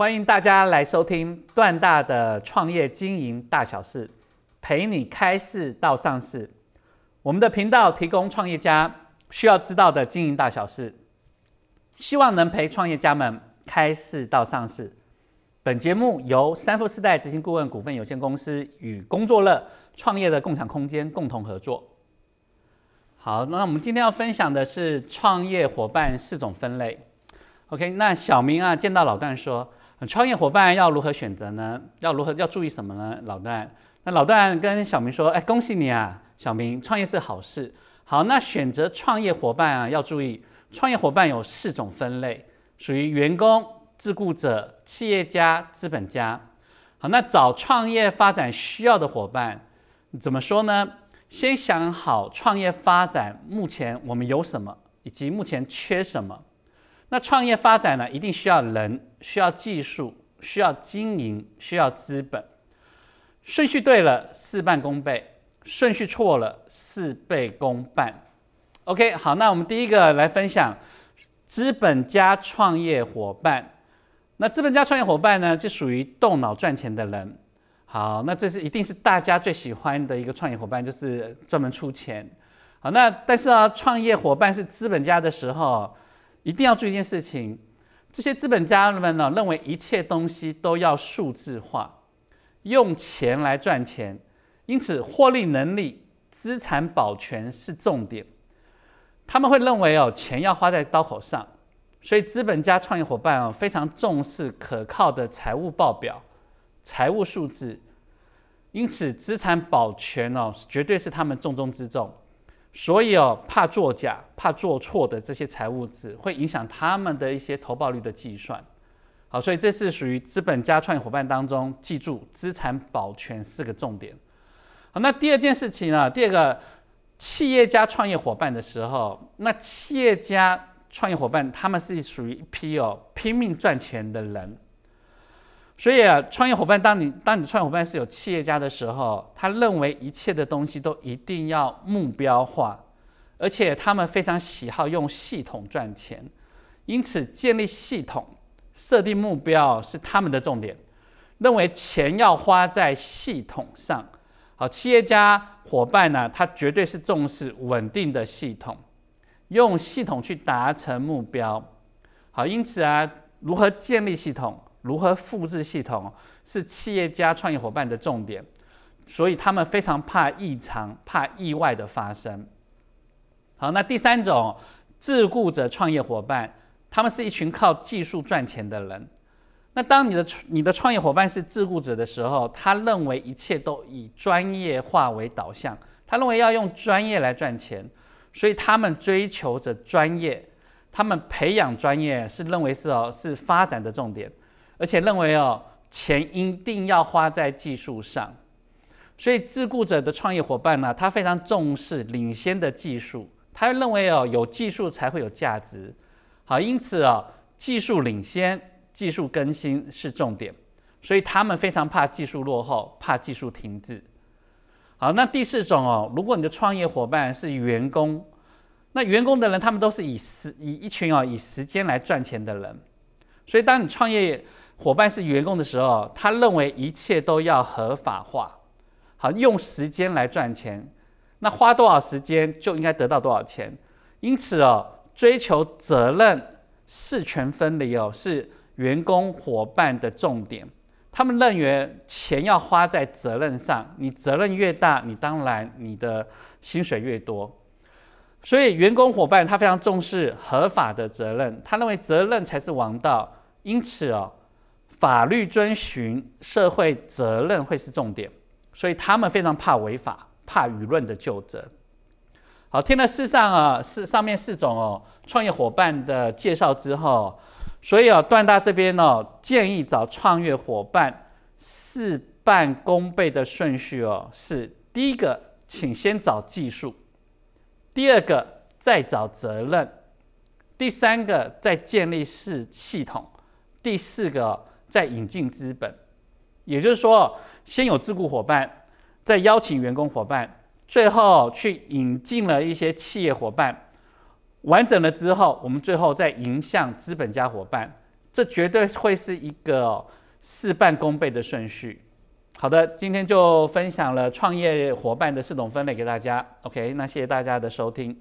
欢迎大家来收听段大的创业经营大小事，陪你开市到上市。我们的频道提供创业家需要知道的经营大小事，希望能陪创业家们开市到上市。本节目由三富四代执行顾问股份有限公司与工作乐创业的共享空间共同合作。好，那我们今天要分享的是创业伙伴四种分类。OK，那小明啊，见到老段说，创业伙伴要如何选择呢？要如何要注意什么呢？老段，那老段跟小明说，哎，恭喜你啊，小明，创业是好事。好，那选择创业伙伴啊，要注意，创业伙伴有四种分类，属于员工、自雇者、企业家、资本家。好，那找创业发展需要的伙伴，怎么说呢？先想好创业发展目前我们有什么，以及目前缺什么。那创业发展呢，一定需要人，需要技术，需要经营，需要资本。顺序对了，事半功倍；顺序错了，事倍功半。OK，好，那我们第一个来分享资本家创业伙伴。那资本家创业伙伴呢，就属于动脑赚钱的人。好，那这是一定是大家最喜欢的一个创业伙伴，就是专门出钱。好，那但是啊，创业伙伴是资本家的时候，一定要注意一件事情：这些资本家们呢，认为一切东西都要数字化，用钱来赚钱，因此获利能力、资产保全是重点。他们会认为哦，钱要花在刀口上，所以资本家创业伙伴哦，非常重视可靠的财务报表。财务数字，因此资产保全哦，绝对是他们重中之重。所以哦，怕作假、怕做错的这些财务字，会影响他们的一些投报率的计算。好，所以这是属于资本家创业伙伴当中，记住资产保全四个重点。好，那第二件事情呢？第二个企业家创业伙伴的时候，那企业家创业伙伴他们是属于一批哦拼命赚钱的人。所以啊，创业伙伴，当你当你创业伙伴是有企业家的时候，他认为一切的东西都一定要目标化，而且他们非常喜好用系统赚钱，因此建立系统、设定目标是他们的重点，认为钱要花在系统上。好，企业家伙伴呢，他绝对是重视稳定的系统，用系统去达成目标。好，因此啊，如何建立系统？如何复制系统是企业家创业伙伴的重点，所以他们非常怕异常、怕意外的发生。好，那第三种自雇者创业伙伴，他们是一群靠技术赚钱的人。那当你的你的创业伙伴是自雇者的时候，他认为一切都以专业化为导向，他认为要用专业来赚钱，所以他们追求着专业，他们培养专业是认为是哦是发展的重点。而且认为哦，钱一定要花在技术上，所以自雇者的创业伙伴呢，他非常重视领先的技术，他认为哦，有技术才会有价值。好，因此哦，技术领先、技术更新是重点，所以他们非常怕技术落后，怕技术停滞。好，那第四种哦，如果你的创业伙伴是员工，那员工的人他们都是以时以一群哦以时间来赚钱的人，所以当你创业。伙伴是员工的时候，他认为一切都要合法化，好用时间来赚钱，那花多少时间就应该得到多少钱。因此哦，追求责任、事权分离哦，是员工伙伴的重点。他们认为钱要花在责任上，你责任越大，你当然你的薪水越多。所以员工伙伴他非常重视合法的责任，他认为责任才是王道。因此哦。法律遵循、社会责任会是重点，所以他们非常怕违法、怕舆论的纠责。好，听了四上啊四上面四种哦创业伙伴的介绍之后，所以啊段大这边呢建议找创业伙伴事半功倍的顺序哦是：第一个，请先找技术；第二个，再找责任；第三个，再建立是系统；第四个。再引进资本，也就是说，先有自雇伙伴，再邀请员工伙伴，最后去引进了一些企业伙伴，完整了之后，我们最后再迎向资本家伙伴，这绝对会是一个事半功倍的顺序。好的，今天就分享了创业伙伴的四种分类给大家。OK，那谢谢大家的收听。